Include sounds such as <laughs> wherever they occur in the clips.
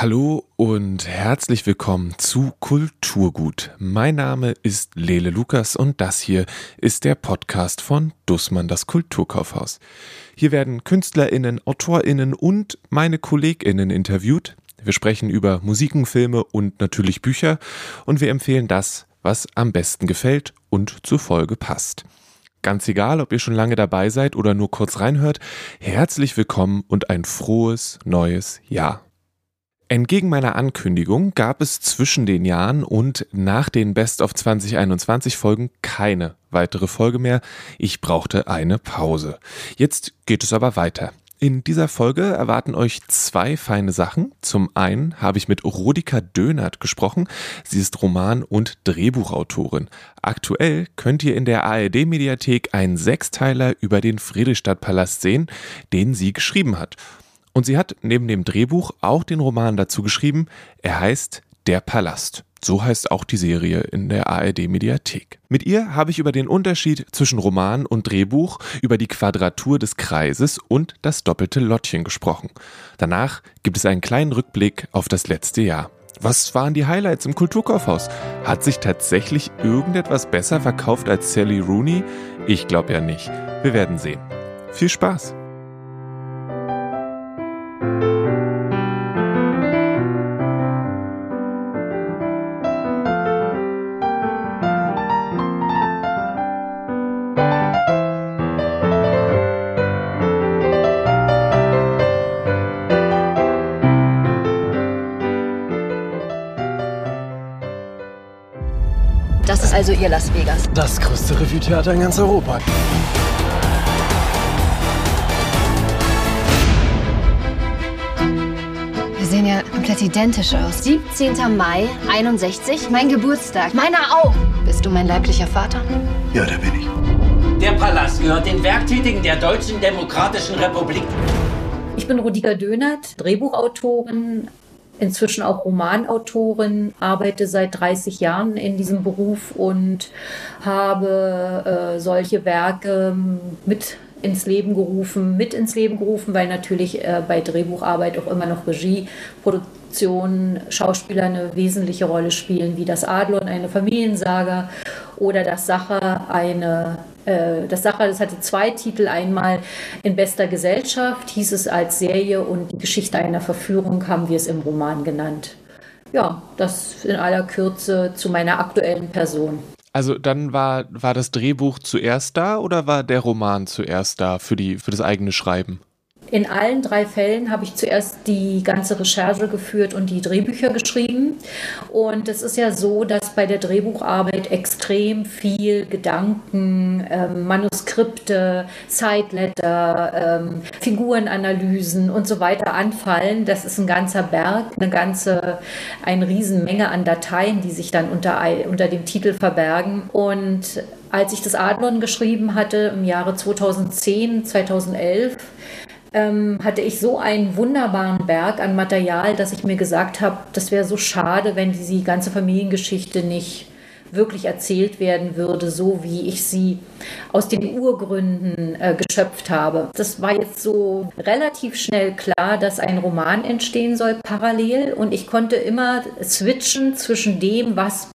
Hallo und herzlich willkommen zu Kulturgut. Mein Name ist Lele Lukas und das hier ist der Podcast von Dussmann das Kulturkaufhaus. Hier werden Künstlerinnen, Autorinnen und meine Kolleginnen interviewt. Wir sprechen über Musiken, Filme und natürlich Bücher und wir empfehlen das, was am besten gefällt und zur Folge passt. Ganz egal, ob ihr schon lange dabei seid oder nur kurz reinhört, herzlich willkommen und ein frohes neues Jahr. Entgegen meiner Ankündigung gab es zwischen den Jahren und nach den Best of 2021 Folgen keine weitere Folge mehr. Ich brauchte eine Pause. Jetzt geht es aber weiter. In dieser Folge erwarten euch zwei feine Sachen. Zum einen habe ich mit Rodika Dönert gesprochen. Sie ist Roman- und Drehbuchautorin. Aktuell könnt ihr in der ARD-Mediathek einen Sechsteiler über den Friedrichstadtpalast sehen, den sie geschrieben hat. Und sie hat neben dem Drehbuch auch den Roman dazu geschrieben. Er heißt Der Palast. So heißt auch die Serie in der ARD Mediathek. Mit ihr habe ich über den Unterschied zwischen Roman und Drehbuch, über die Quadratur des Kreises und das doppelte Lottchen gesprochen. Danach gibt es einen kleinen Rückblick auf das letzte Jahr. Was waren die Highlights im Kulturkaufhaus? Hat sich tatsächlich irgendetwas besser verkauft als Sally Rooney? Ich glaube ja nicht. Wir werden sehen. Viel Spaß! Ihr Las Vegas. Das größte Revue-Theater in ganz Europa. Wir sehen ja komplett identisch aus. 17. Mai, 61, mein Geburtstag. Meiner auch. Bist du mein leiblicher Vater? Ja, der bin ich. Der Palast gehört den Werktätigen der Deutschen Demokratischen Republik. Ich bin Rudika Dönert, Drehbuchautorin, inzwischen auch Romanautorin, arbeite seit 30 Jahren in diesem Beruf und habe äh, solche Werke mit ins Leben gerufen, mit ins Leben gerufen, weil natürlich äh, bei Drehbucharbeit auch immer noch Regie, Produktion, Schauspieler eine wesentliche Rolle spielen, wie das Adlon, eine Familiensaga oder das Sacher, eine äh, das Sacher, das hatte zwei Titel. Einmal in bester Gesellschaft hieß es als Serie und die Geschichte einer Verführung haben wir es im Roman genannt. Ja, das in aller Kürze zu meiner aktuellen Person. Also dann war, war das Drehbuch zuerst da oder war der Roman zuerst da für, die, für das eigene Schreiben? In allen drei Fällen habe ich zuerst die ganze Recherche geführt und die Drehbücher geschrieben. Und es ist ja so, dass bei der Drehbucharbeit extrem viel Gedanken, ähm, Manuskripte, Sideletter, ähm, Figurenanalysen und so weiter anfallen. Das ist ein ganzer Berg, eine ganze, eine Riesenmenge an Dateien, die sich dann unter, unter dem Titel verbergen. Und als ich das Adlon geschrieben hatte im Jahre 2010, 2011, ähm, hatte ich so einen wunderbaren Berg an Material, dass ich mir gesagt habe, das wäre so schade, wenn diese ganze Familiengeschichte nicht wirklich erzählt werden würde, so wie ich sie aus den Urgründen äh, geschöpft habe. Das war jetzt so relativ schnell klar, dass ein Roman entstehen soll parallel und ich konnte immer switchen zwischen dem, was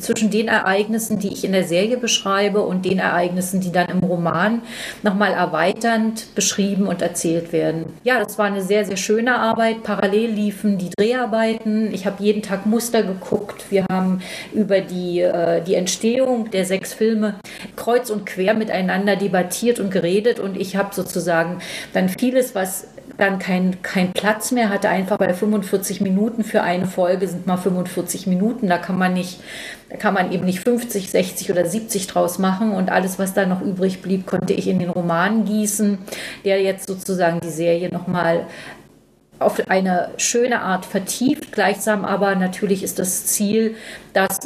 zwischen den Ereignissen, die ich in der Serie beschreibe und den Ereignissen, die dann im Roman nochmal erweiternd beschrieben und erzählt werden. Ja, das war eine sehr, sehr schöne Arbeit. Parallel liefen die Dreharbeiten. Ich habe jeden Tag Muster geguckt. Wir haben über die, äh, die Entstehung der sechs Filme kreuz und quer miteinander debattiert und geredet und ich habe sozusagen dann vieles, was dann kein, kein Platz mehr hatte, einfach bei 45 Minuten für eine Folge sind mal 45 Minuten. Da kann man nicht, da kann man eben nicht 50, 60 oder 70 draus machen. Und alles, was da noch übrig blieb, konnte ich in den Roman gießen, der jetzt sozusagen die Serie nochmal auf eine schöne Art vertieft. Gleichsam aber natürlich ist das Ziel, dass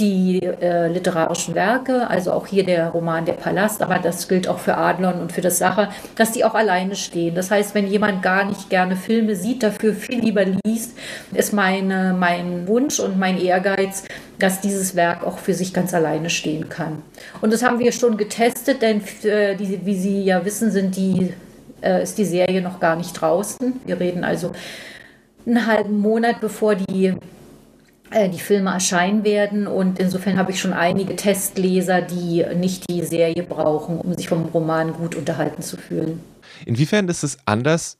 die äh, literarischen Werke, also auch hier der Roman Der Palast, aber das gilt auch für Adlon und für das Sache, dass die auch alleine stehen. Das heißt, wenn jemand gar nicht gerne Filme sieht, dafür viel lieber liest, ist meine, mein Wunsch und mein Ehrgeiz, dass dieses Werk auch für sich ganz alleine stehen kann. Und das haben wir schon getestet, denn äh, die, wie Sie ja wissen, sind die, äh, ist die Serie noch gar nicht draußen. Wir reden also einen halben Monat, bevor die die Filme erscheinen werden. Und insofern habe ich schon einige Testleser, die nicht die Serie brauchen, um sich vom Roman gut unterhalten zu fühlen. Inwiefern ist es anders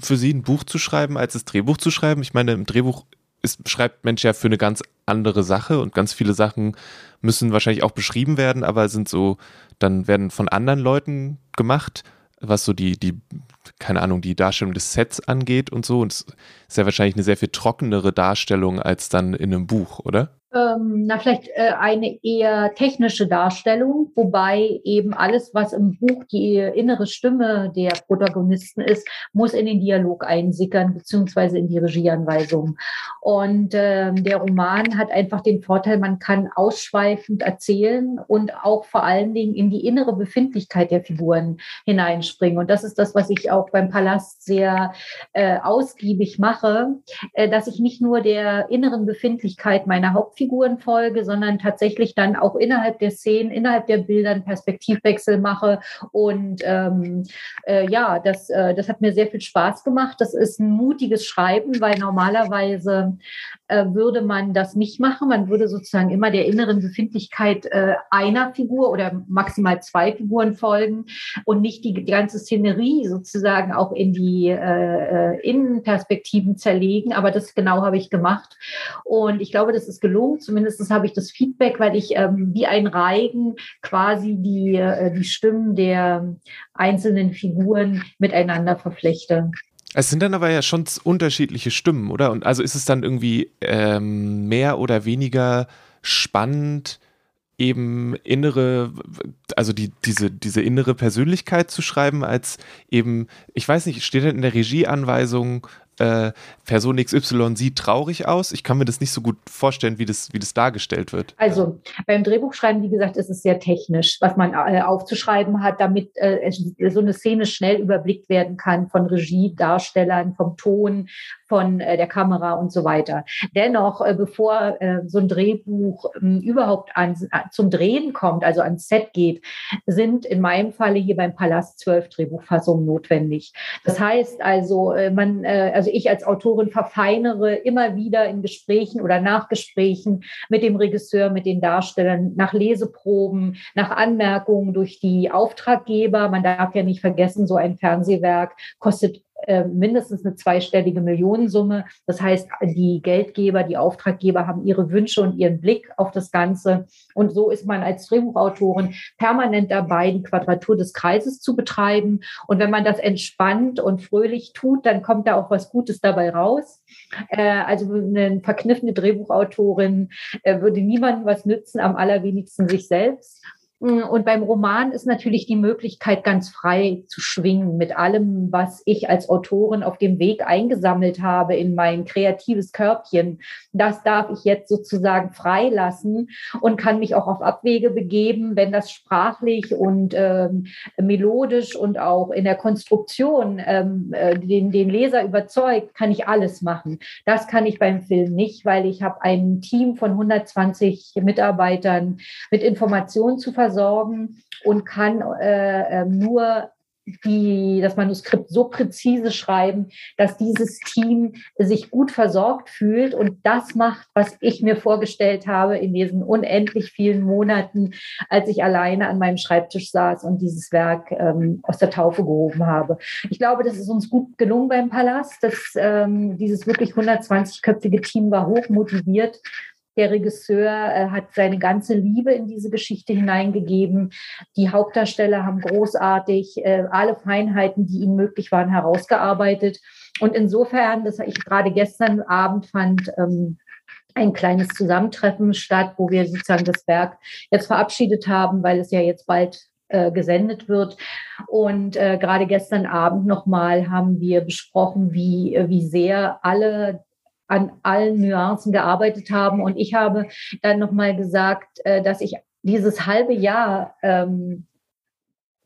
für Sie, ein Buch zu schreiben, als das Drehbuch zu schreiben? Ich meine, im Drehbuch ist, schreibt Mensch ja für eine ganz andere Sache und ganz viele Sachen müssen wahrscheinlich auch beschrieben werden, aber sind so, dann werden von anderen Leuten gemacht, was so die, die keine Ahnung, die Darstellung des Sets angeht und so. Und es ist ja wahrscheinlich eine sehr viel trockenere Darstellung als dann in einem Buch, oder? Ähm, na vielleicht äh, eine eher technische Darstellung, wobei eben alles, was im Buch die innere Stimme der Protagonisten ist, muss in den Dialog einsickern, beziehungsweise in die Regieanweisung. Und ähm, der Roman hat einfach den Vorteil, man kann ausschweifend erzählen und auch vor allen Dingen in die innere Befindlichkeit der Figuren hineinspringen. Und das ist das, was ich auch beim Palast sehr äh, ausgiebig mache, äh, dass ich nicht nur der inneren Befindlichkeit meiner Hauptfigur Hauptfiguren folge, sondern tatsächlich dann auch innerhalb der Szenen, innerhalb der Bilder einen Perspektivwechsel mache. Und ähm, äh, ja, das, äh, das hat mir sehr viel Spaß gemacht. Das ist ein mutiges Schreiben, weil normalerweise äh, würde man das nicht machen. Man würde sozusagen immer der inneren Befindlichkeit äh, einer Figur oder maximal zwei Figuren folgen und nicht die, ganze Szenerie sozusagen auch in die äh Innenperspektiven zerlegen. Aber das genau habe ich gemacht. Und ich glaube, das ist gelungen Zumindest habe ich das Feedback, weil ich ähm, wie ein Reigen quasi die, äh, die Stimmen der einzelnen Figuren miteinander verflechte. Es sind dann aber ja schon unterschiedliche Stimmen, oder? Und also ist es dann irgendwie ähm, mehr oder weniger spannend, eben innere, also die, diese, diese innere Persönlichkeit zu schreiben, als eben, ich weiß nicht, steht dann in der Regieanweisung, äh, Person XY sieht traurig aus. Ich kann mir das nicht so gut vorstellen, wie das, wie das dargestellt wird. Also beim Drehbuchschreiben, wie gesagt, ist es sehr technisch, was man äh, aufzuschreiben hat, damit äh, so eine Szene schnell überblickt werden kann von Regie, Darstellern, vom Ton, von äh, der Kamera und so weiter. Dennoch, äh, bevor äh, so ein Drehbuch ähm, überhaupt an, zum Drehen kommt, also ans Set geht, sind in meinem Falle hier beim Palast zwölf Drehbuchfassungen notwendig. Das heißt also, man, also ich als Autorin verfeinere immer wieder in Gesprächen oder Nachgesprächen mit dem Regisseur, mit den Darstellern, nach Leseproben, nach Anmerkungen durch die Auftraggeber. Man darf ja nicht vergessen, so ein Fernsehwerk kostet äh, mindestens eine zweistellige Millionensumme. Das heißt, die Geldgeber, die Auftraggeber haben ihre Wünsche und ihren Blick auf das Ganze. Und so ist man als Drehbuchautorin permanent dabei, die Quadratur des Kreises zu betreiben. Und wenn man das entspannt und fröhlich tut, dann kommt da auch was Gutes dabei raus. Äh, also eine verkniffene Drehbuchautorin äh, würde niemandem was nützen, am allerwenigsten sich selbst. Mm, und beim Roman ist natürlich die Möglichkeit, ganz frei zu schwingen mit allem, was ich als Autorin auf dem Weg eingesammelt habe in mein kreatives Körbchen. Das darf ich jetzt sozusagen freilassen und kann mich auch auf Abwege begeben, wenn das sprachlich und ähm, melodisch und auch in der Konstruktion ähm, äh, den, den Leser überzeugt, kann ich alles machen. Das kann ich beim Film nicht, weil ich habe ein Team von 120 Mitarbeitern mit Informationen zu versorgen versorgen und kann äh, ähm, nur die, das Manuskript so präzise schreiben, dass dieses Team sich gut versorgt fühlt und das macht, was ich mir vorgestellt habe in diesen unendlich vielen Monaten, als ich alleine an meinem Schreibtisch saß und dieses Werk ähm, aus der Taufe gehoben habe. Ich glaube, das ist uns gut gelungen beim Palast. dass ähm, dieses wirklich 120-köpfige Team war hoch motiviert der Regisseur äh, hat seine ganze Liebe in diese Geschichte hineingegeben. Die Hauptdarsteller haben großartig äh, alle Feinheiten, die ihnen möglich waren, herausgearbeitet. Und insofern, das ich gerade gestern Abend fand, ähm, ein kleines Zusammentreffen statt, wo wir sozusagen das Werk jetzt verabschiedet haben, weil es ja jetzt bald äh, gesendet wird. Und äh, gerade gestern Abend nochmal haben wir besprochen, wie, wie sehr alle an allen Nuancen gearbeitet haben. Und ich habe dann nochmal gesagt, äh, dass ich dieses halbe Jahr ähm,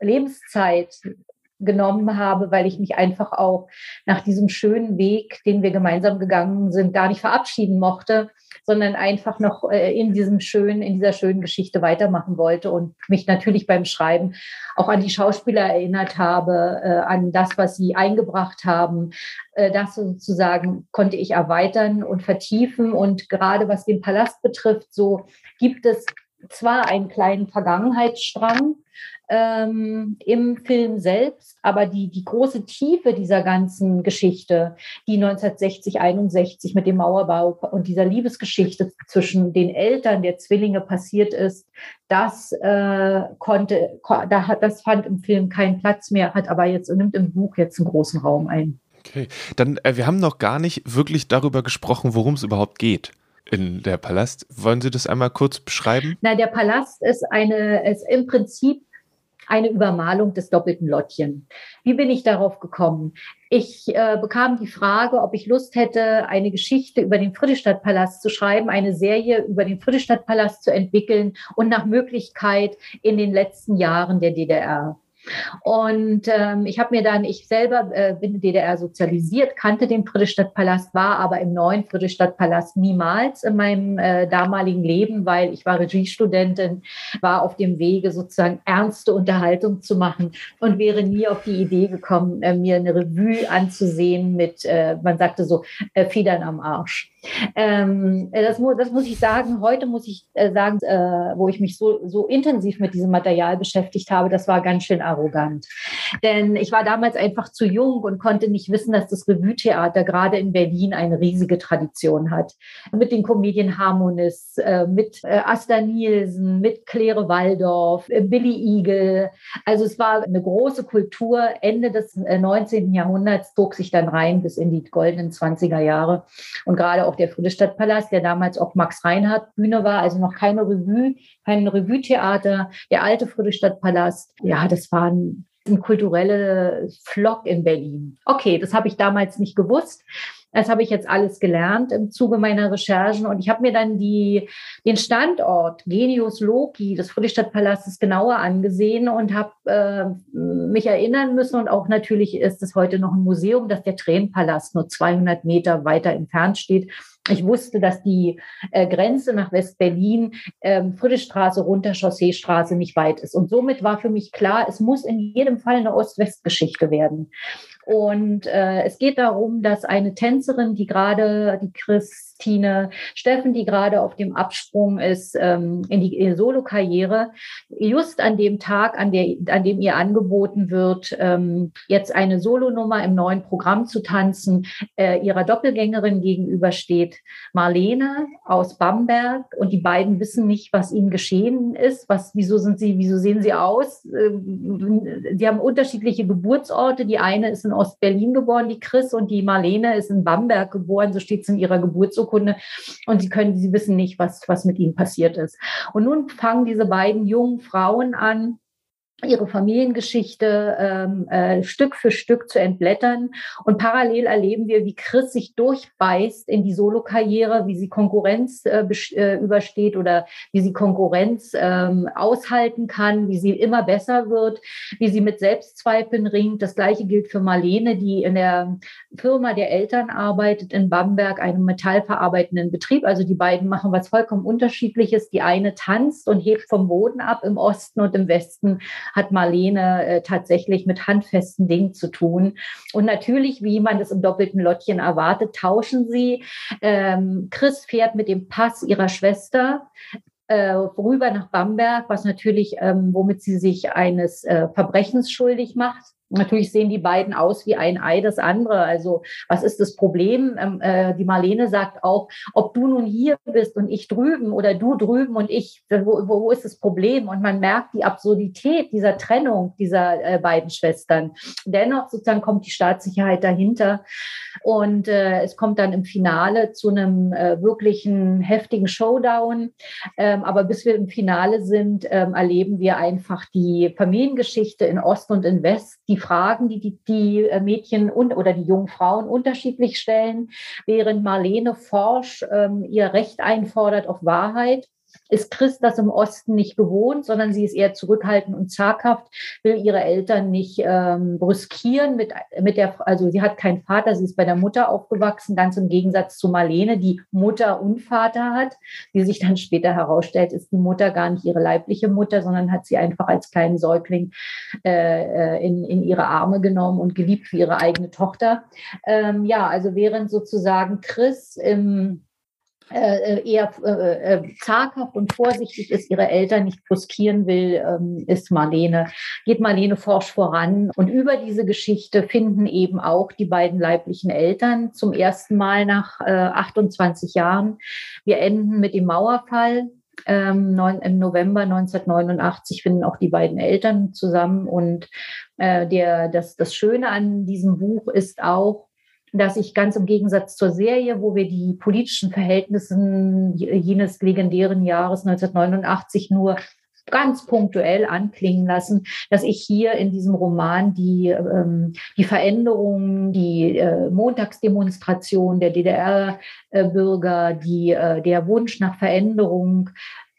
Lebenszeit genommen habe, weil ich mich einfach auch nach diesem schönen Weg, den wir gemeinsam gegangen sind, gar nicht verabschieden mochte, sondern einfach noch äh, in diesem schönen, in dieser schönen Geschichte weitermachen wollte und mich natürlich beim Schreiben auch an die Schauspieler erinnert habe, äh, an das, was sie eingebracht haben. Äh, das sozusagen konnte ich erweitern und vertiefen und gerade was den Palast betrifft, so gibt es zwar einen kleinen Vergangenheitsstrang, ähm, im Film selbst, aber die, die große Tiefe dieser ganzen Geschichte, die 1960, 61 mit dem Mauerbau und dieser Liebesgeschichte zwischen den Eltern der Zwillinge passiert ist, das äh, konnte, da hat, das fand im Film keinen Platz mehr, hat aber jetzt nimmt im Buch jetzt einen großen Raum ein. Okay, dann äh, wir haben noch gar nicht wirklich darüber gesprochen, worum es überhaupt geht in der Palast. Wollen Sie das einmal kurz beschreiben? Na, der Palast ist eine, ist im Prinzip eine Übermalung des doppelten Lottchen. Wie bin ich darauf gekommen? Ich äh, bekam die Frage, ob ich Lust hätte, eine Geschichte über den Friedrichstadtpalast zu schreiben, eine Serie über den Friedrichstadtpalast zu entwickeln und nach Möglichkeit in den letzten Jahren der DDR. Und ähm, ich habe mir dann, ich selber äh, bin in DDR sozialisiert, kannte den Friedrichstadtpalast, war aber im neuen Friedrichstadtpalast niemals in meinem äh, damaligen Leben, weil ich war Regiestudentin, war auf dem Wege sozusagen ernste Unterhaltung zu machen und wäre nie auf die Idee gekommen, äh, mir eine Revue anzusehen mit, äh, man sagte so, äh, Federn am Arsch. Ähm, das, mu das muss ich sagen. Heute muss ich äh, sagen, äh, wo ich mich so, so intensiv mit diesem Material beschäftigt habe, das war ganz schön arrogant. Denn ich war damals einfach zu jung und konnte nicht wissen, dass das Revue-Theater gerade in Berlin eine riesige Tradition hat. Mit den Comedian Harmonists, äh, mit äh, Asta Nielsen, mit Claire Waldorf, äh, Billy Eagle. Also es war eine große Kultur. Ende des 19. Äh, Jahrhunderts zog sich dann rein bis in die goldenen 20er Jahre. Und gerade auch der Friedrichstadtpalast, der damals auch Max Reinhardt Bühne war, also noch keine Revue, kein Revue-Theater, der alte Friedrichstadtpalast. Ja, das war ein, ein kulturelle Flock in Berlin. Okay, das habe ich damals nicht gewusst. Das habe ich jetzt alles gelernt im Zuge meiner Recherchen und ich habe mir dann die, den Standort Genius Loki des Friedrichstadtpalastes genauer angesehen und habe äh, mich erinnern müssen und auch natürlich ist es heute noch ein Museum, dass der Tränenpalast nur 200 Meter weiter entfernt steht. Ich wusste, dass die äh, Grenze nach West-Berlin, ähm, Friedrichstraße runter, Chausseestraße nicht weit ist. Und somit war für mich klar, es muss in jedem Fall eine Ost-West-Geschichte werden. Und äh, es geht darum, dass eine Tänzerin, die gerade, die Christine Steffen, die gerade auf dem Absprung ist ähm, in die Solo-Karriere, just an dem Tag, an, der, an dem ihr angeboten wird, ähm, jetzt eine Solonummer im neuen Programm zu tanzen, äh, ihrer Doppelgängerin gegenübersteht, Marlene aus Bamberg. Und die beiden wissen nicht, was ihnen geschehen ist. Was, wieso sind sie, wieso sehen sie aus? Äh, die haben unterschiedliche Geburtsorte. Die eine ist in Ostberlin geboren, die Chris, und die Marlene ist in Bamberg geboren, so steht es in ihrer Geburtsurkunde. Und sie können, sie wissen nicht, was, was mit ihnen passiert ist. Und nun fangen diese beiden jungen Frauen an, ihre Familiengeschichte ähm, äh, Stück für Stück zu entblättern. Und parallel erleben wir, wie Chris sich durchbeißt in die Solokarriere, wie sie Konkurrenz äh, äh, übersteht oder wie sie Konkurrenz ähm, aushalten kann, wie sie immer besser wird, wie sie mit Selbstzweifeln ringt. Das gleiche gilt für Marlene, die in der Firma der Eltern arbeitet in Bamberg, einem metallverarbeitenden Betrieb. Also die beiden machen was vollkommen unterschiedliches. Die eine tanzt und hebt vom Boden ab im Osten und im Westen hat Marlene äh, tatsächlich mit handfesten Dingen zu tun. Und natürlich, wie man das im doppelten Lottchen erwartet, tauschen sie. Ähm, Chris fährt mit dem Pass ihrer Schwester äh, rüber nach Bamberg, was natürlich, ähm, womit sie sich eines äh, Verbrechens schuldig macht. Natürlich sehen die beiden aus wie ein Ei das andere. Also was ist das Problem? Ähm, äh, die Marlene sagt auch, ob du nun hier bist und ich drüben oder du drüben und ich, wo, wo ist das Problem? Und man merkt die Absurdität dieser Trennung dieser äh, beiden Schwestern. Dennoch sozusagen kommt die Staatssicherheit dahinter und äh, es kommt dann im Finale zu einem äh, wirklichen heftigen Showdown. Ähm, aber bis wir im Finale sind, ähm, erleben wir einfach die Familiengeschichte in Ost und in West, die die Fragen, die die, die äh, Mädchen und oder die jungen Frauen unterschiedlich stellen, während Marlene Forsch ähm, ihr Recht einfordert auf Wahrheit ist Chris das im Osten nicht gewohnt, sondern sie ist eher zurückhaltend und zaghaft, will ihre Eltern nicht ähm, brüskieren mit, mit der, also sie hat keinen Vater, sie ist bei der Mutter aufgewachsen, ganz im Gegensatz zu Marlene, die Mutter und Vater hat. Wie sich dann später herausstellt, ist die Mutter gar nicht ihre leibliche Mutter, sondern hat sie einfach als kleinen Säugling äh, äh in, in ihre Arme genommen und geliebt wie ihre eigene Tochter. Ähm, ja, also während sozusagen Chris im eher äh, äh, zaghaft und vorsichtig ist, ihre Eltern nicht bruskieren will, ähm, ist Marlene, geht Marlene forsch voran. Und über diese Geschichte finden eben auch die beiden leiblichen Eltern zum ersten Mal nach äh, 28 Jahren. Wir enden mit dem Mauerfall. Ähm, neun, Im November 1989 finden auch die beiden Eltern zusammen. Und äh, der, das, das Schöne an diesem Buch ist auch, dass ich ganz im Gegensatz zur Serie, wo wir die politischen Verhältnisse jenes legendären Jahres 1989 nur ganz punktuell anklingen lassen, dass ich hier in diesem Roman die, ähm, die Veränderungen, die äh, Montagsdemonstration der DDR-Bürger, die, äh, der Wunsch nach Veränderung,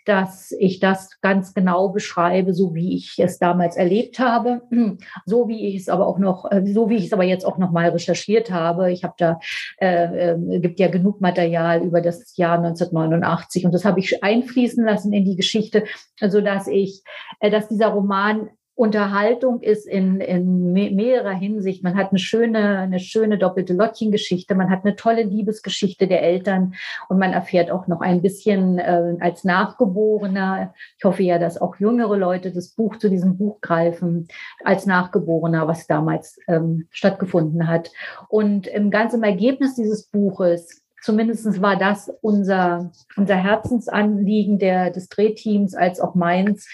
dass ich das ganz genau beschreibe, so wie ich es damals erlebt habe, <clears throat> so wie ich es aber auch noch, äh, so wie ich es aber jetzt auch noch mal recherchiert habe. Ich habe da äh, äh, gibt ja genug Material über das Jahr 1989 und das habe ich einfließen lassen in die Geschichte, so dass ich, äh, dass dieser Roman Unterhaltung ist in, in mehrerer Hinsicht. Man hat eine schöne, eine schöne doppelte Lottchengeschichte, man hat eine tolle Liebesgeschichte der Eltern und man erfährt auch noch ein bisschen äh, als Nachgeborener, ich hoffe ja, dass auch jüngere Leute das Buch zu diesem Buch greifen, als Nachgeborener, was damals ähm, stattgefunden hat. Und im ganzen Ergebnis dieses Buches Zumindest war das unser, unser Herzensanliegen der, des Drehteams als auch meins,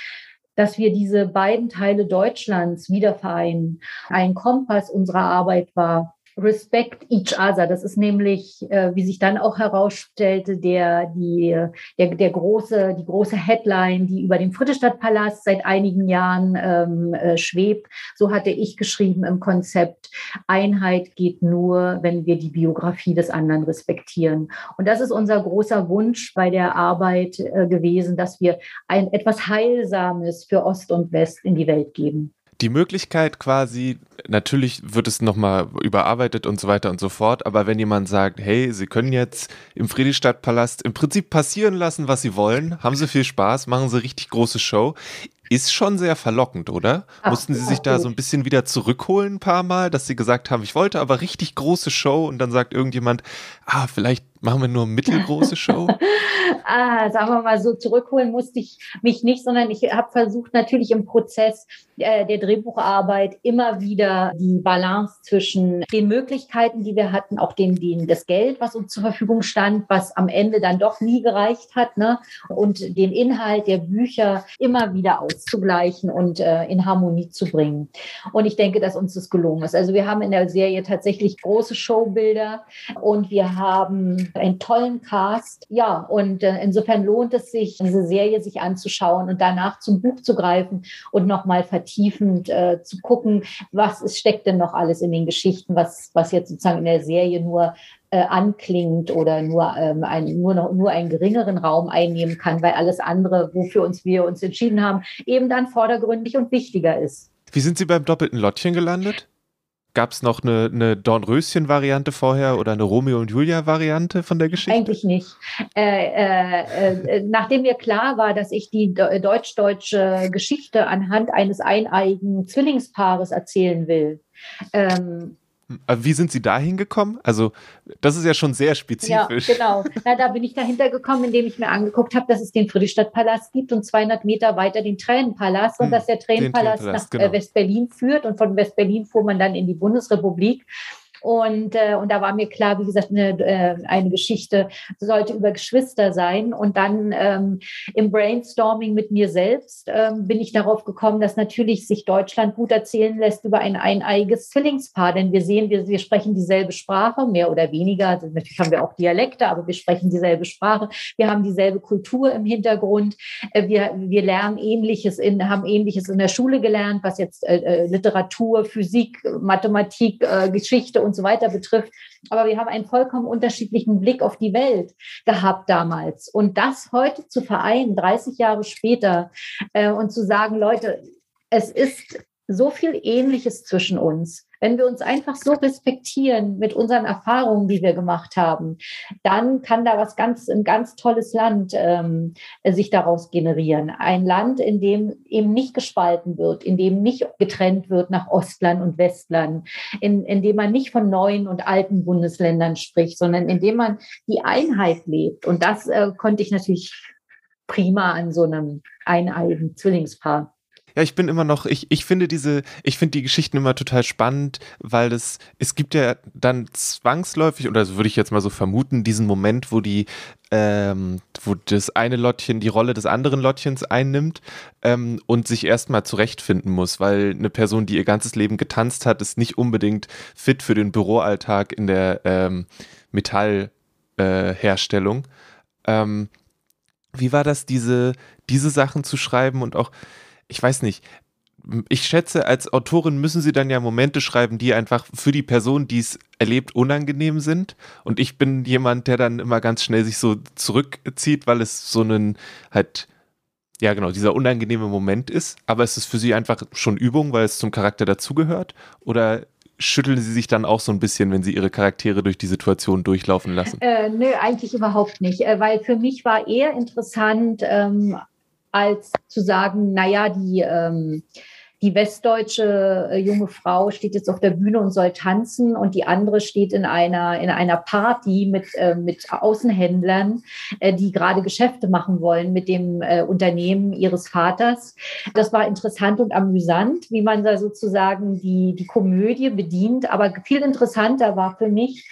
dass wir diese beiden Teile Deutschlands wieder vereinen. Ein Kompass unserer Arbeit war, Respect each other. Das ist nämlich, äh, wie sich dann auch herausstellte, der, die, der, der große, die große Headline, die über dem Friedrichstadtpalast seit einigen Jahren ähm, äh, schwebt. So hatte ich geschrieben im Konzept, Einheit geht nur, wenn wir die Biografie des anderen respektieren. Und das ist unser großer Wunsch bei der Arbeit äh, gewesen, dass wir ein etwas Heilsames für Ost und West in die Welt geben die Möglichkeit quasi, natürlich wird es nochmal überarbeitet und so weiter und so fort, aber wenn jemand sagt, hey, Sie können jetzt im Friedrichstadtpalast im Prinzip passieren lassen, was Sie wollen, haben Sie viel Spaß, machen Sie richtig große Show, ist schon sehr verlockend, oder? Ach, Mussten Sie sich da so ein bisschen wieder zurückholen ein paar Mal, dass Sie gesagt haben, ich wollte aber richtig große Show und dann sagt irgendjemand, ah, vielleicht machen wir nur mittelgroße Show? <laughs> ah, sagen wir mal so, zurückholen musste ich mich nicht, sondern ich habe versucht natürlich im Prozess äh, der Drehbucharbeit immer wieder die Balance zwischen den Möglichkeiten, die wir hatten, auch den, den, das Geld, was uns zur Verfügung stand, was am Ende dann doch nie gereicht hat, ne? und den Inhalt der Bücher immer wieder auszugleichen und äh, in Harmonie zu bringen. Und ich denke, dass uns das gelungen ist. Also wir haben in der Serie tatsächlich große Showbilder und wir haben einen tollen Cast. Ja, und äh, insofern lohnt es sich, diese Serie sich anzuschauen und danach zum Buch zu greifen und nochmal vertiefend äh, zu gucken, was es steckt denn noch alles in den Geschichten, was, was jetzt sozusagen in der Serie nur äh, anklingt oder nur, ähm, ein, nur, noch, nur einen geringeren Raum einnehmen kann, weil alles andere, wofür uns wir uns entschieden haben, eben dann vordergründig und wichtiger ist. Wie sind Sie beim doppelten Lottchen gelandet? Gab es noch eine, eine Dornröschen-Variante vorher oder eine Romeo und Julia-Variante von der Geschichte? Eigentlich nicht. Äh, äh, äh, nachdem mir klar war, dass ich die deutsch-deutsche Geschichte anhand eines eineigen Zwillingspaares erzählen will, ähm, wie sind Sie da hingekommen? Also, das ist ja schon sehr spezifisch. Ja, genau. Na, da bin ich dahinter gekommen, indem ich mir angeguckt habe, dass es den Friedrichstadtpalast gibt und 200 Meter weiter den Tränenpalast und hm, dass der Tränenpalast, Tränenpalast nach äh, genau. West-Berlin führt und von West-Berlin fuhr man dann in die Bundesrepublik. Und, äh, und da war mir klar, wie gesagt, eine, äh, eine Geschichte sollte über Geschwister sein. Und dann ähm, im Brainstorming mit mir selbst ähm, bin ich darauf gekommen, dass natürlich sich Deutschland gut erzählen lässt über ein eineiges Zwillingspaar. Denn wir sehen, wir, wir sprechen dieselbe Sprache, mehr oder weniger. Also natürlich haben wir auch Dialekte, aber wir sprechen dieselbe Sprache. Wir haben dieselbe Kultur im Hintergrund. Äh, wir, wir lernen Ähnliches in, haben Ähnliches in der Schule gelernt, was jetzt äh, äh Literatur, Physik, Mathematik, äh, Geschichte und und so weiter betrifft. Aber wir haben einen vollkommen unterschiedlichen Blick auf die Welt gehabt damals. Und das heute zu vereinen, 30 Jahre später, äh, und zu sagen, Leute, es ist so viel Ähnliches zwischen uns. Wenn wir uns einfach so respektieren mit unseren Erfahrungen, die wir gemacht haben, dann kann da was ganz, ein ganz tolles Land ähm, sich daraus generieren. Ein Land, in dem eben nicht gespalten wird, in dem nicht getrennt wird nach Ostland und Westland, in, in dem man nicht von neuen und alten Bundesländern spricht, sondern in dem man die Einheit lebt. Und das äh, konnte ich natürlich prima an so einem eineigen Zwillingspaar. Ja, ich bin immer noch, ich, ich finde diese, ich finde die Geschichten immer total spannend, weil es, es gibt ja dann zwangsläufig, oder so würde ich jetzt mal so vermuten, diesen Moment, wo die, ähm, wo das eine Lottchen die Rolle des anderen Lottchens einnimmt ähm, und sich erstmal zurechtfinden muss, weil eine Person, die ihr ganzes Leben getanzt hat, ist nicht unbedingt fit für den Büroalltag in der ähm, Metallherstellung. Äh, ähm, wie war das, diese, diese Sachen zu schreiben und auch ich weiß nicht, ich schätze, als Autorin müssen sie dann ja Momente schreiben, die einfach für die Person, die es erlebt, unangenehm sind. Und ich bin jemand, der dann immer ganz schnell sich so zurückzieht, weil es so ein halt, ja genau, dieser unangenehme Moment ist. Aber ist es für sie einfach schon Übung, weil es zum Charakter dazugehört? Oder schütteln sie sich dann auch so ein bisschen, wenn sie ihre Charaktere durch die Situation durchlaufen lassen? Äh, nö, eigentlich überhaupt nicht, äh, weil für mich war eher interessant, ähm, als zu sagen, naja, die, ähm, die westdeutsche äh, junge Frau steht jetzt auf der Bühne und soll tanzen und die andere steht in einer, in einer Party mit, äh, mit Außenhändlern, äh, die gerade Geschäfte machen wollen mit dem äh, Unternehmen ihres Vaters. Das war interessant und amüsant, wie man da sozusagen die, die Komödie bedient. Aber viel interessanter war für mich,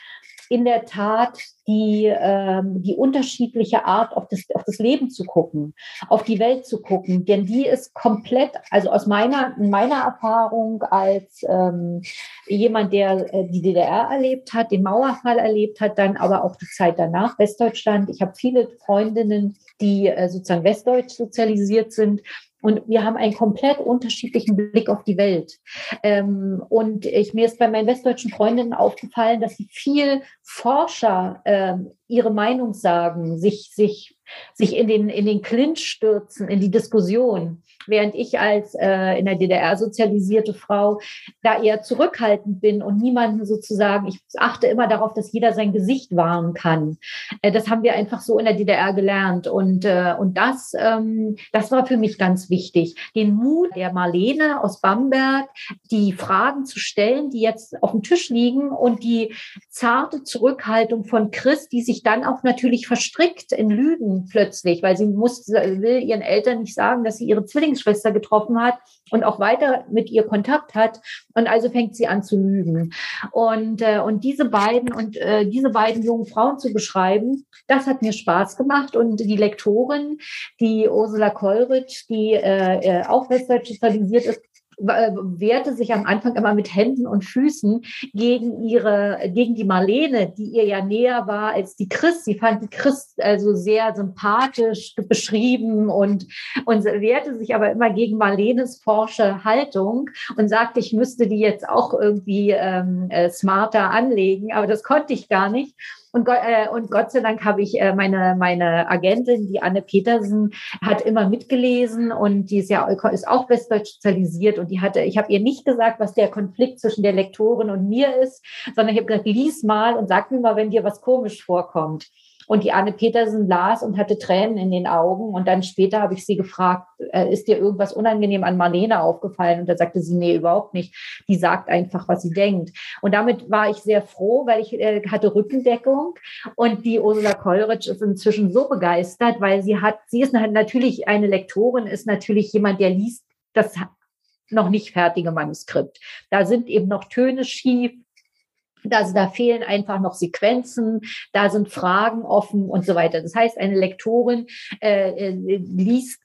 in der Tat die, ähm, die unterschiedliche Art, auf das, auf das Leben zu gucken, auf die Welt zu gucken. Denn die ist komplett, also aus meiner, meiner Erfahrung als ähm, jemand, der äh, die DDR erlebt hat, den Mauerfall erlebt hat, dann aber auch die Zeit danach, Westdeutschland. Ich habe viele Freundinnen, die äh, sozusagen westdeutsch sozialisiert sind und wir haben einen komplett unterschiedlichen Blick auf die Welt. Ähm, und ich, mir ist bei meinen westdeutschen Freundinnen aufgefallen, dass sie viel Forscher ähm, ihre Meinung sagen, sich, sich, sich in den, in den Clinch stürzen, in die Diskussion während ich als äh, in der DDR sozialisierte Frau da eher zurückhaltend bin und niemanden sozusagen, ich achte immer darauf, dass jeder sein Gesicht wahren kann. Äh, das haben wir einfach so in der DDR gelernt und, äh, und das, ähm, das war für mich ganz wichtig. Den Mut der Marlene aus Bamberg, die Fragen zu stellen, die jetzt auf dem Tisch liegen und die zarte Zurückhaltung von Chris, die sich dann auch natürlich verstrickt in Lügen plötzlich, weil sie muss, will ihren Eltern nicht sagen, dass sie ihre Zwillingsschwester getroffen hat und auch weiter mit ihr Kontakt hat. Und also fängt sie an zu lügen. Und, äh, und diese beiden und äh, diese beiden jungen Frauen zu beschreiben, das hat mir Spaß gemacht. Und die Lektorin, die Ursula Kollrich, die äh, äh auch westdeutsch sozialisiert ist, wehrte sich am Anfang immer mit Händen und Füßen gegen ihre, gegen die Marlene, die ihr ja näher war als die Chris. Sie fand die Chris also sehr sympathisch beschrieben und, und wehrte sich aber immer gegen Marlenes forsche Haltung und sagte, ich müsste die jetzt auch irgendwie ähm, äh, smarter anlegen, aber das konnte ich gar nicht. Und, äh, und Gott sei Dank habe ich äh, meine, meine Agentin, die Anne Petersen, hat immer mitgelesen und die ist ja ist auch westdeutsch sozialisiert und die hatte, ich habe ihr nicht gesagt, was der Konflikt zwischen der Lektorin und mir ist, sondern ich habe gesagt, lies mal und sag mir mal, wenn dir was komisch vorkommt. Und die Anne Petersen las und hatte Tränen in den Augen. Und dann später habe ich sie gefragt, äh, ist dir irgendwas unangenehm an Marlene aufgefallen? Und da sagte sie, nee, überhaupt nicht. Die sagt einfach, was sie denkt. Und damit war ich sehr froh, weil ich äh, hatte Rückendeckung. Und die Ursula Kollrich ist inzwischen so begeistert, weil sie hat, sie ist natürlich eine Lektorin, ist natürlich jemand, der liest das noch nicht fertige Manuskript. Da sind eben noch Töne schief, also da fehlen einfach noch Sequenzen, da sind Fragen offen und so weiter. Das heißt, eine Lektorin äh, äh liest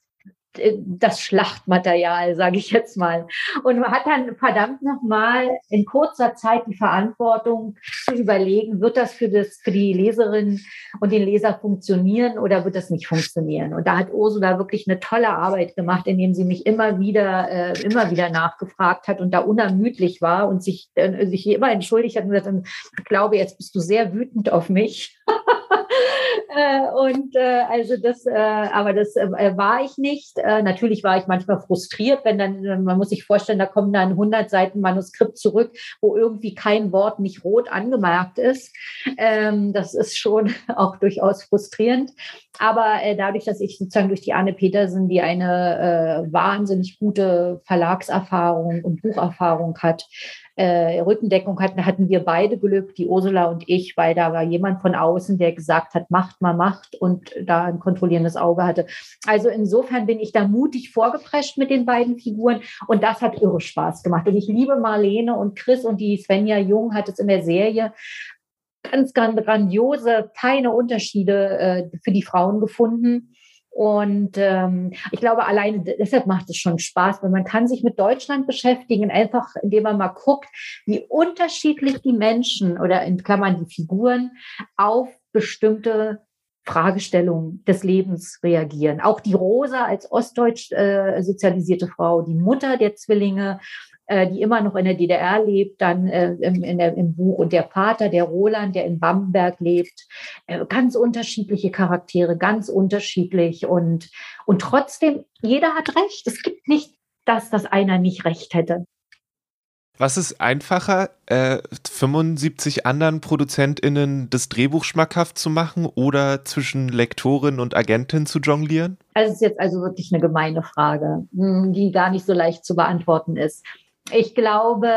das Schlachtmaterial, sage ich jetzt mal. Und man hat dann verdammt nochmal in kurzer Zeit die Verantwortung zu überlegen, wird das für, das für die Leserin und den Leser funktionieren oder wird das nicht funktionieren? Und da hat Ursula wirklich eine tolle Arbeit gemacht, indem sie mich immer wieder, äh, immer wieder nachgefragt hat und da unermüdlich war und sich, äh, sich immer entschuldigt hat und gesagt, ich glaube, jetzt bist du sehr wütend auf mich. <laughs> Äh, und äh, also das, äh, aber das äh, war ich nicht. Äh, natürlich war ich manchmal frustriert, wenn dann, man muss sich vorstellen, da kommen dann 100 Seiten Manuskript zurück, wo irgendwie kein Wort nicht rot angemerkt ist. Ähm, das ist schon <laughs> auch durchaus frustrierend. Aber äh, dadurch, dass ich sozusagen durch die Anne Petersen, die eine äh, wahnsinnig gute Verlagserfahrung und Bucherfahrung hat, äh, Rückendeckung hatten, hatten wir beide Glück, die Ursula und ich, weil da war jemand von außen, der gesagt hat, macht mal, macht und da ein kontrollierendes Auge hatte. Also insofern bin ich da mutig vorgeprescht mit den beiden Figuren und das hat irre Spaß gemacht. Und ich liebe Marlene und Chris und die Svenja Jung hat es in der Serie ganz, ganz grandiose, feine Unterschiede äh, für die Frauen gefunden. Und ähm, ich glaube, alleine deshalb macht es schon Spaß, weil man kann sich mit Deutschland beschäftigen, einfach indem man mal guckt, wie unterschiedlich die Menschen oder in Klammern die Figuren auf bestimmte Fragestellungen des Lebens reagieren. Auch die Rosa als ostdeutsch äh, sozialisierte Frau, die Mutter der Zwillinge äh, die immer noch in der DDR lebt, dann äh, im, in der, im Buch und der Vater, der Roland, der in Bamberg lebt. Äh, ganz unterschiedliche Charaktere, ganz unterschiedlich und, und trotzdem, jeder hat recht. Es gibt nicht, dass das einer nicht recht hätte. Was ist einfacher, äh, 75 anderen ProduzentInnen das Drehbuch schmackhaft zu machen oder zwischen Lektorin und Agentin zu jonglieren? Also, es ist jetzt also wirklich eine gemeine Frage, hm, die gar nicht so leicht zu beantworten ist. Ich glaube,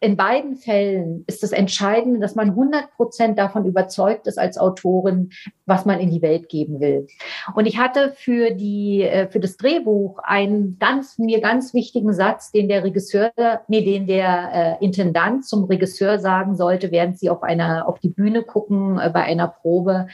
in beiden Fällen ist das Entscheidende, dass man 100 Prozent davon überzeugt ist als Autorin, was man in die Welt geben will. Und ich hatte für die, äh, für das Drehbuch einen ganz, mir ganz wichtigen Satz, den der Regisseur, nee, den der äh, Intendant zum Regisseur sagen sollte, während sie auf einer, auf die Bühne gucken, äh, bei einer Probe.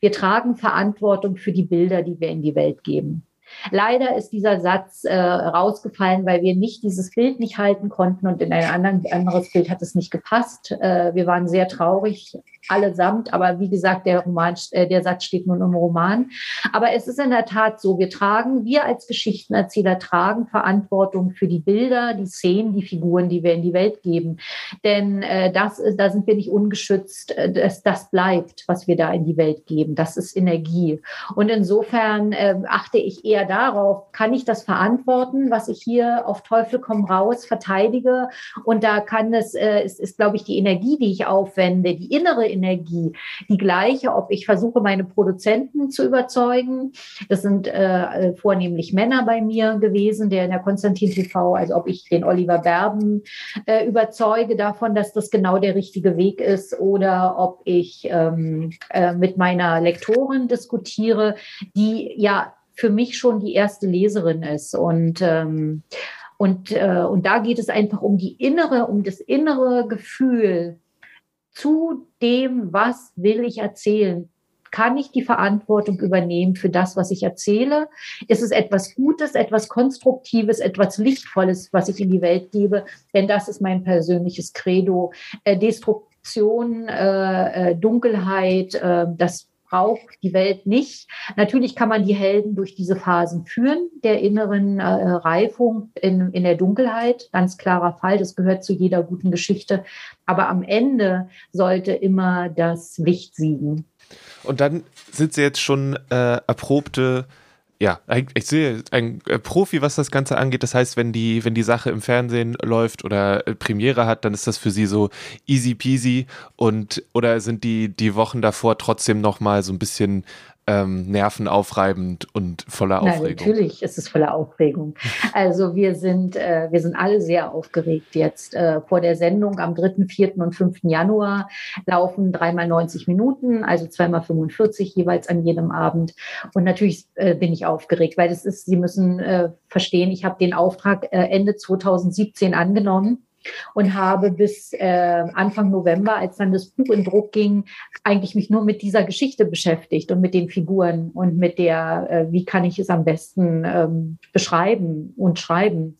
Wir tragen Verantwortung für die Bilder, die wir in die Welt geben. Leider ist dieser Satz äh, rausgefallen, weil wir nicht dieses Bild nicht halten konnten und in ein anderen, anderes Bild hat es nicht gepasst. Äh, wir waren sehr traurig, allesamt. Aber wie gesagt, der Roman, äh, der Satz steht nun im Roman. Aber es ist in der Tat so, wir tragen, wir als Geschichtenerzähler tragen Verantwortung für die Bilder, die Szenen, die Figuren, die wir in die Welt geben. Denn äh, das ist, da sind wir nicht ungeschützt. Äh, das, das bleibt, was wir da in die Welt geben. Das ist Energie. Und insofern äh, achte ich eher darauf, kann ich das verantworten, was ich hier auf Teufel komm raus verteidige? Und da kann es, äh, ist, ist glaube ich, die Energie, die ich aufwende, die innere Energie die gleiche, ob ich versuche, meine Produzenten zu überzeugen. Das sind äh, vornehmlich Männer bei mir gewesen, der in der Konstantin TV, also ob ich den Oliver Berben äh, überzeuge davon, dass das genau der richtige Weg ist oder ob ich ähm, äh, mit meiner Lektorin diskutiere, die ja für mich schon die erste Leserin ist und ähm, und, äh, und da geht es einfach um die innere, um das innere Gefühl, zu dem, was will ich erzählen? Kann ich die Verantwortung übernehmen für das, was ich erzähle? Ist es etwas Gutes, etwas Konstruktives, etwas Lichtvolles, was ich in die Welt gebe? Denn das ist mein persönliches Credo. Äh, Destruktion, äh, äh Dunkelheit, das braucht die Welt nicht. Natürlich kann man die Helden durch diese Phasen führen, der inneren äh, Reifung in, in der Dunkelheit. Ganz klarer Fall, das gehört zu jeder guten Geschichte. Aber am Ende sollte immer das Licht siegen. Und dann sind sie jetzt schon äh, erprobte ja, ich sehe ein äh, Profi, was das Ganze angeht. Das heißt, wenn die, wenn die Sache im Fernsehen läuft oder äh, Premiere hat, dann ist das für sie so easy peasy und oder sind die die Wochen davor trotzdem noch mal so ein bisschen ähm, nervenaufreibend und voller Aufregung. Na, natürlich ist es voller Aufregung. <laughs> Also wir sind, äh, wir sind alle sehr aufgeregt jetzt. Äh, vor der Sendung am 3., 4. und 5. Januar laufen dreimal 90 Minuten, also zweimal 45 jeweils an jedem Abend. Und natürlich äh, bin ich aufgeregt, weil das ist, Sie müssen äh, verstehen, ich habe den Auftrag äh, Ende 2017 angenommen und habe bis äh, Anfang November, als dann das Buch in Druck ging, eigentlich mich nur mit dieser Geschichte beschäftigt und mit den Figuren und mit der, äh, wie kann ich es am besten ähm, beschreiben und schreiben.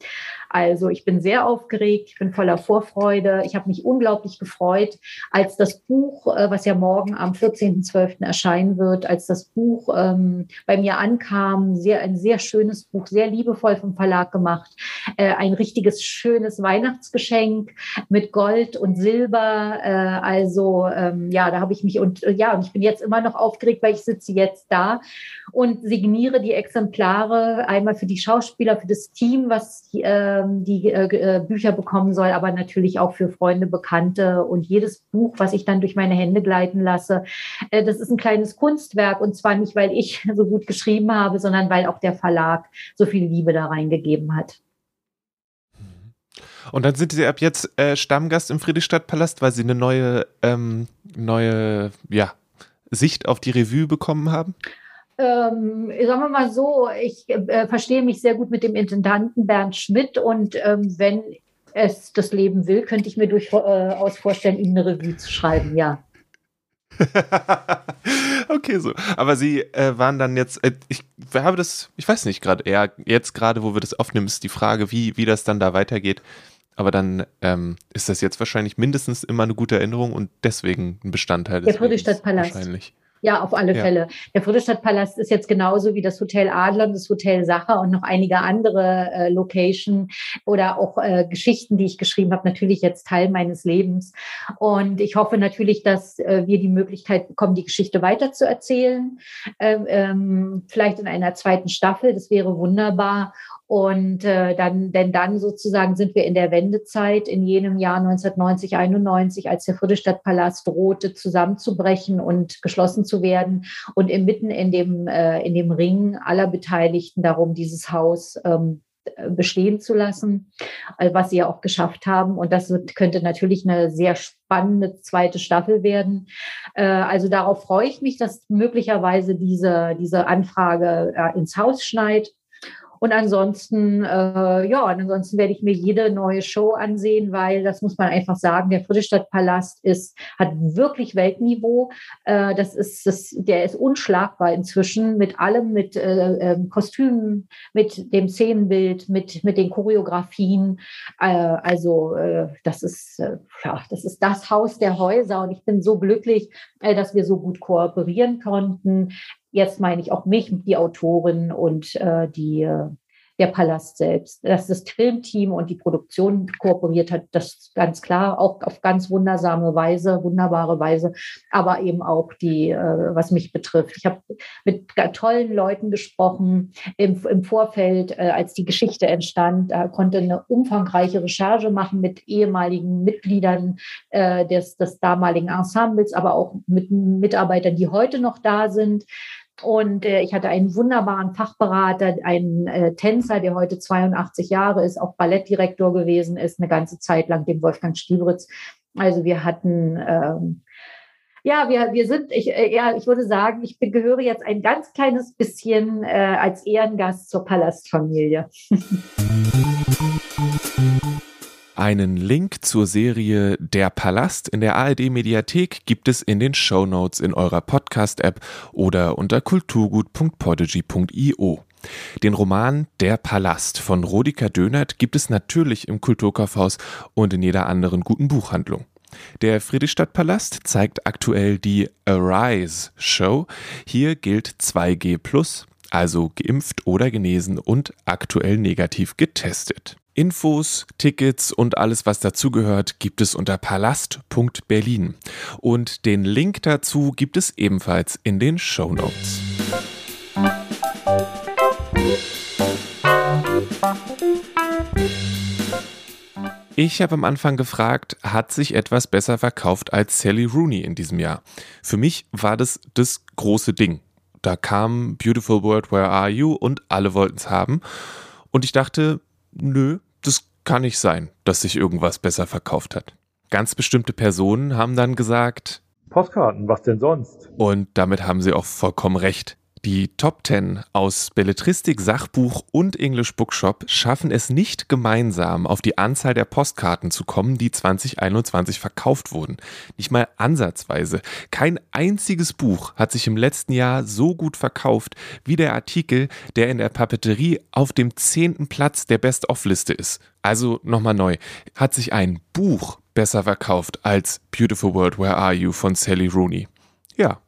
Also ich bin sehr aufgeregt, ich bin voller Vorfreude. Ich habe mich unglaublich gefreut, als das Buch, äh, was ja morgen am 14.12. erscheinen wird, als das Buch ähm, bei mir ankam, sehr, ein sehr schönes Buch, sehr liebevoll vom Verlag gemacht, äh, ein richtiges schönes Weihnachtsgeschenk mit Gold und Silber. Äh, also ähm, ja, da habe ich mich und ja, und ich bin jetzt immer noch aufgeregt, weil ich sitze jetzt da und signiere die Exemplare einmal für die Schauspieler, für das Team, was äh, ähm, die äh, äh, Bücher bekommen soll, aber natürlich auch für Freunde, Bekannte. Und jedes Buch, was ich dann durch meine Hände gleiten lasse, äh, das ist ein kleines Kunstwerk. Und zwar nicht, weil ich <laughs> so gut geschrieben habe, sondern weil auch der Verlag so viel Liebe da reingegeben hat. Und dann sind Sie ab jetzt Stammgast im Friedrichstadtpalast, weil Sie eine neue, ähm, neue ja, Sicht auf die Revue bekommen haben? Ähm, sagen wir mal so, ich äh, verstehe mich sehr gut mit dem Intendanten Bernd Schmidt und ähm, wenn es das Leben will, könnte ich mir durchaus vorstellen, ihm eine Revue zu schreiben, ja. <laughs> okay, so. Aber Sie äh, waren dann jetzt, äh, ich habe das, ich weiß nicht gerade, ja, jetzt gerade, wo wir das aufnehmen, ist die Frage, wie, wie das dann da weitergeht. Aber dann ähm, ist das jetzt wahrscheinlich mindestens immer eine gute Erinnerung und deswegen ein Bestandteil des Der Friedrichstadtpalast. Wahrscheinlich. Ja, auf alle ja. Fälle. Der Friedrichstadtpalast ist jetzt genauso wie das Hotel Adler und das Hotel Sacher und noch einige andere äh, Location oder auch äh, Geschichten, die ich geschrieben habe, natürlich jetzt Teil meines Lebens. Und ich hoffe natürlich, dass äh, wir die Möglichkeit bekommen, die Geschichte weiterzuerzählen. Ähm, ähm, vielleicht in einer zweiten Staffel. Das wäre wunderbar. Und äh, dann, denn dann sozusagen sind wir in der Wendezeit in jenem Jahr 1990, 91, als der Friedrichstadtpalast drohte zusammenzubrechen und geschlossen zu werden und inmitten in dem, äh, in dem Ring aller Beteiligten darum, dieses Haus ähm, bestehen zu lassen, äh, was sie ja auch geschafft haben. Und das könnte natürlich eine sehr spannende zweite Staffel werden. Äh, also darauf freue ich mich, dass möglicherweise diese, diese Anfrage äh, ins Haus schneit. Und ansonsten, äh, ja, und ansonsten werde ich mir jede neue Show ansehen, weil das muss man einfach sagen, der Friedrichstadtpalast ist, hat wirklich Weltniveau. Äh, das ist, das, der ist unschlagbar inzwischen mit allem, mit äh, ähm, Kostümen, mit dem Szenenbild, mit, mit den Choreografien. Äh, also äh, das ist, äh, ja, das ist das Haus der Häuser und ich bin so glücklich, dass wir so gut kooperieren konnten. Jetzt meine ich auch mich, die Autorin und äh, die, äh, der Palast selbst. Dass das Filmteam und die Produktion kooperiert hat, das ganz klar, auch auf ganz wundersame Weise, wunderbare Weise, aber eben auch die, äh, was mich betrifft. Ich habe mit tollen Leuten gesprochen im, im Vorfeld, äh, als die Geschichte entstand, da konnte eine umfangreiche Recherche machen mit ehemaligen Mitgliedern äh, des, des damaligen Ensembles, aber auch mit Mitarbeitern, die heute noch da sind. Und äh, ich hatte einen wunderbaren Fachberater, einen äh, Tänzer, der heute 82 Jahre ist, auch Ballettdirektor gewesen ist, eine ganze Zeit lang, dem Wolfgang Stiebritz. Also wir hatten, ähm, ja, wir, wir sind, ich, äh, ja, ich würde sagen, ich gehöre jetzt ein ganz kleines bisschen äh, als Ehrengast zur Palastfamilie. <laughs> Einen Link zur Serie Der Palast in der ARD Mediathek gibt es in den Show Notes in eurer Podcast-App oder unter kulturgut.podigy.io. Den Roman Der Palast von Rodika Dönert gibt es natürlich im Kulturkaufhaus und in jeder anderen guten Buchhandlung. Der Friedrichstadtpalast zeigt aktuell die Arise Show. Hier gilt 2G+, also geimpft oder genesen und aktuell negativ getestet. Infos, Tickets und alles, was dazugehört, gibt es unter palast.berlin. Und den Link dazu gibt es ebenfalls in den Show Notes. Ich habe am Anfang gefragt, hat sich etwas besser verkauft als Sally Rooney in diesem Jahr? Für mich war das das große Ding. Da kam Beautiful World, Where Are You und alle wollten es haben. Und ich dachte, nö, das kann nicht sein, dass sich irgendwas besser verkauft hat. Ganz bestimmte Personen haben dann gesagt, Postkarten, was denn sonst? Und damit haben sie auch vollkommen recht. Die Top 10 aus Belletristik, Sachbuch und English Bookshop schaffen es nicht gemeinsam auf die Anzahl der Postkarten zu kommen, die 2021 verkauft wurden. Nicht mal ansatzweise. Kein einziges Buch hat sich im letzten Jahr so gut verkauft wie der Artikel, der in der Papeterie auf dem zehnten Platz der Best-of-Liste ist. Also nochmal neu. Hat sich ein Buch besser verkauft als Beautiful World, Where Are You von Sally Rooney? Ja,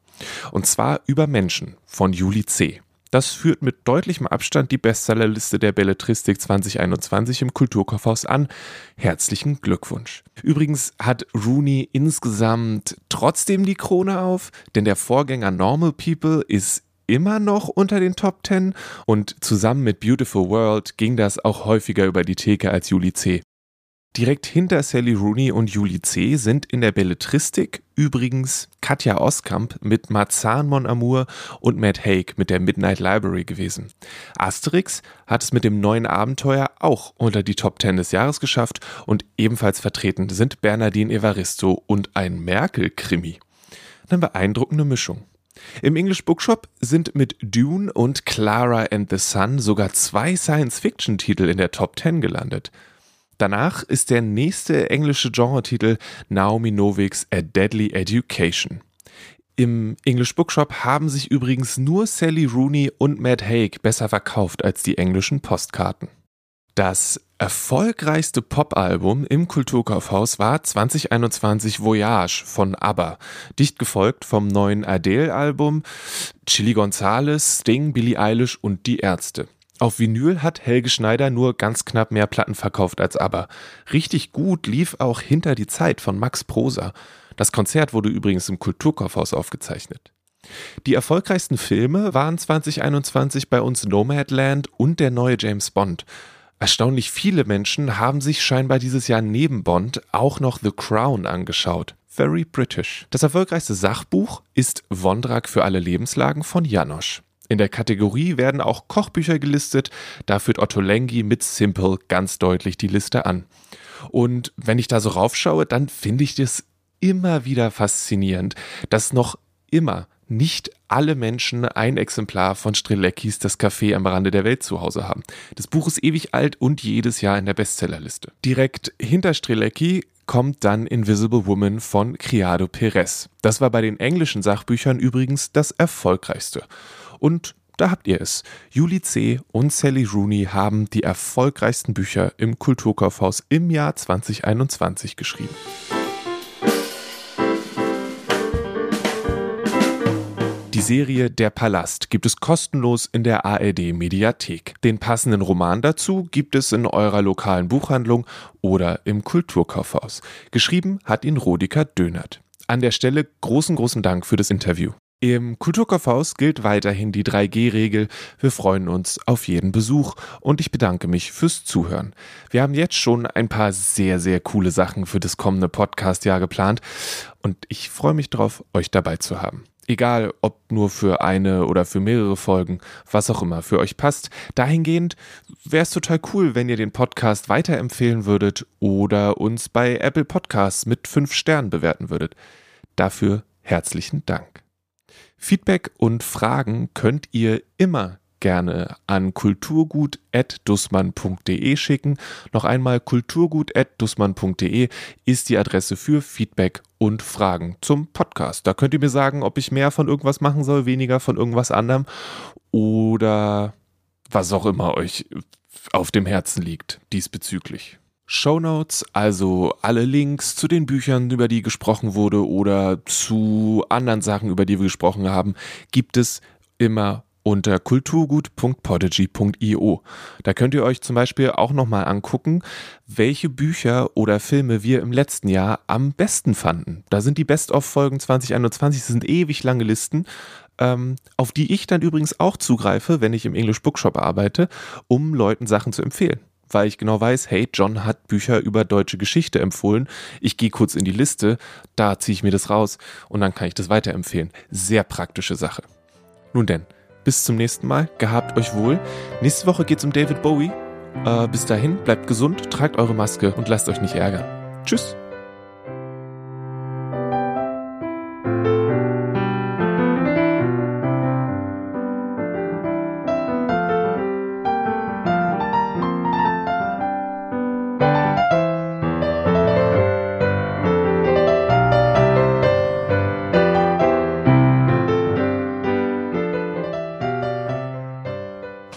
und zwar über Menschen von Juli C. Das führt mit deutlichem Abstand die Bestsellerliste der Belletristik 2021 im Kulturkaufhaus an. Herzlichen Glückwunsch. Übrigens hat Rooney insgesamt trotzdem die Krone auf, denn der Vorgänger Normal People ist immer noch unter den Top Ten und zusammen mit Beautiful World ging das auch häufiger über die Theke als Juli C. Direkt hinter Sally Rooney und Julie C. sind in der Belletristik übrigens Katja Oskamp mit Marzahn Mon Amour und Matt Haig mit der Midnight Library gewesen. Asterix hat es mit dem neuen Abenteuer auch unter die Top Ten des Jahres geschafft und ebenfalls vertreten sind Bernardine Evaristo und ein Merkel-Krimi. Eine beeindruckende Mischung. Im English Bookshop sind mit Dune und Clara and the Sun sogar zwei Science-Fiction-Titel in der Top Ten gelandet. Danach ist der nächste englische Genre-Titel Naomi Noviks A Deadly Education. Im English Bookshop haben sich übrigens nur Sally Rooney und Matt Haig besser verkauft als die englischen Postkarten. Das erfolgreichste Popalbum im Kulturkaufhaus war 2021 Voyage von ABBA, dicht gefolgt vom neuen Adele-Album, Chili Gonzales, Sting, Billie Eilish und Die Ärzte. Auf Vinyl hat Helge Schneider nur ganz knapp mehr Platten verkauft als aber. Richtig gut lief auch Hinter die Zeit von Max Prosa. Das Konzert wurde übrigens im Kulturkaufhaus aufgezeichnet. Die erfolgreichsten Filme waren 2021 bei uns Nomadland und der neue James Bond. Erstaunlich viele Menschen haben sich scheinbar dieses Jahr neben Bond auch noch The Crown angeschaut. Very British. Das erfolgreichste Sachbuch ist Wondrak für alle Lebenslagen von Janosch. In der Kategorie werden auch Kochbücher gelistet, da führt Otto Lengi mit Simple ganz deutlich die Liste an. Und wenn ich da so raufschaue, dann finde ich das immer wieder faszinierend, dass noch immer nicht alle Menschen ein Exemplar von Streleckis Das Café am Rande der Welt zu Hause haben. Das Buch ist ewig alt und jedes Jahr in der Bestsellerliste. Direkt hinter Strelecki kommt dann Invisible Woman von Criado Perez. Das war bei den englischen Sachbüchern übrigens das erfolgreichste. Und da habt ihr es. Julie C. und Sally Rooney haben die erfolgreichsten Bücher im Kulturkaufhaus im Jahr 2021 geschrieben. Die Serie Der Palast gibt es kostenlos in der ARD Mediathek. Den passenden Roman dazu gibt es in eurer lokalen Buchhandlung oder im Kulturkaufhaus. Geschrieben hat ihn Rodika Dönert. An der Stelle großen, großen Dank für das Interview. Im Kulturkaufhaus gilt weiterhin die 3G-Regel. Wir freuen uns auf jeden Besuch und ich bedanke mich fürs Zuhören. Wir haben jetzt schon ein paar sehr, sehr coole Sachen für das kommende Podcast-Jahr geplant und ich freue mich darauf, euch dabei zu haben. Egal, ob nur für eine oder für mehrere Folgen, was auch immer für euch passt. Dahingehend wäre es total cool, wenn ihr den Podcast weiterempfehlen würdet oder uns bei Apple Podcasts mit fünf Sternen bewerten würdet. Dafür herzlichen Dank. Feedback und Fragen könnt ihr immer gerne an kulturgut.dussmann.de schicken. Noch einmal kulturgut.dussmann.de ist die Adresse für Feedback und Fragen zum Podcast. Da könnt ihr mir sagen, ob ich mehr von irgendwas machen soll, weniger von irgendwas anderem oder was auch immer euch auf dem Herzen liegt diesbezüglich. Shownotes, also alle Links zu den Büchern, über die gesprochen wurde oder zu anderen Sachen, über die wir gesprochen haben, gibt es immer unter kulturgut.podigy.io. Da könnt ihr euch zum Beispiel auch nochmal angucken, welche Bücher oder Filme wir im letzten Jahr am besten fanden. Da sind die Best-of-Folgen 2021, das sind ewig lange Listen, ähm, auf die ich dann übrigens auch zugreife, wenn ich im English Bookshop arbeite, um Leuten Sachen zu empfehlen weil ich genau weiß, hey, John hat Bücher über deutsche Geschichte empfohlen. Ich gehe kurz in die Liste, da ziehe ich mir das raus und dann kann ich das weiterempfehlen. Sehr praktische Sache. Nun denn, bis zum nächsten Mal, gehabt euch wohl. Nächste Woche geht es um David Bowie. Äh, bis dahin, bleibt gesund, tragt eure Maske und lasst euch nicht ärgern. Tschüss.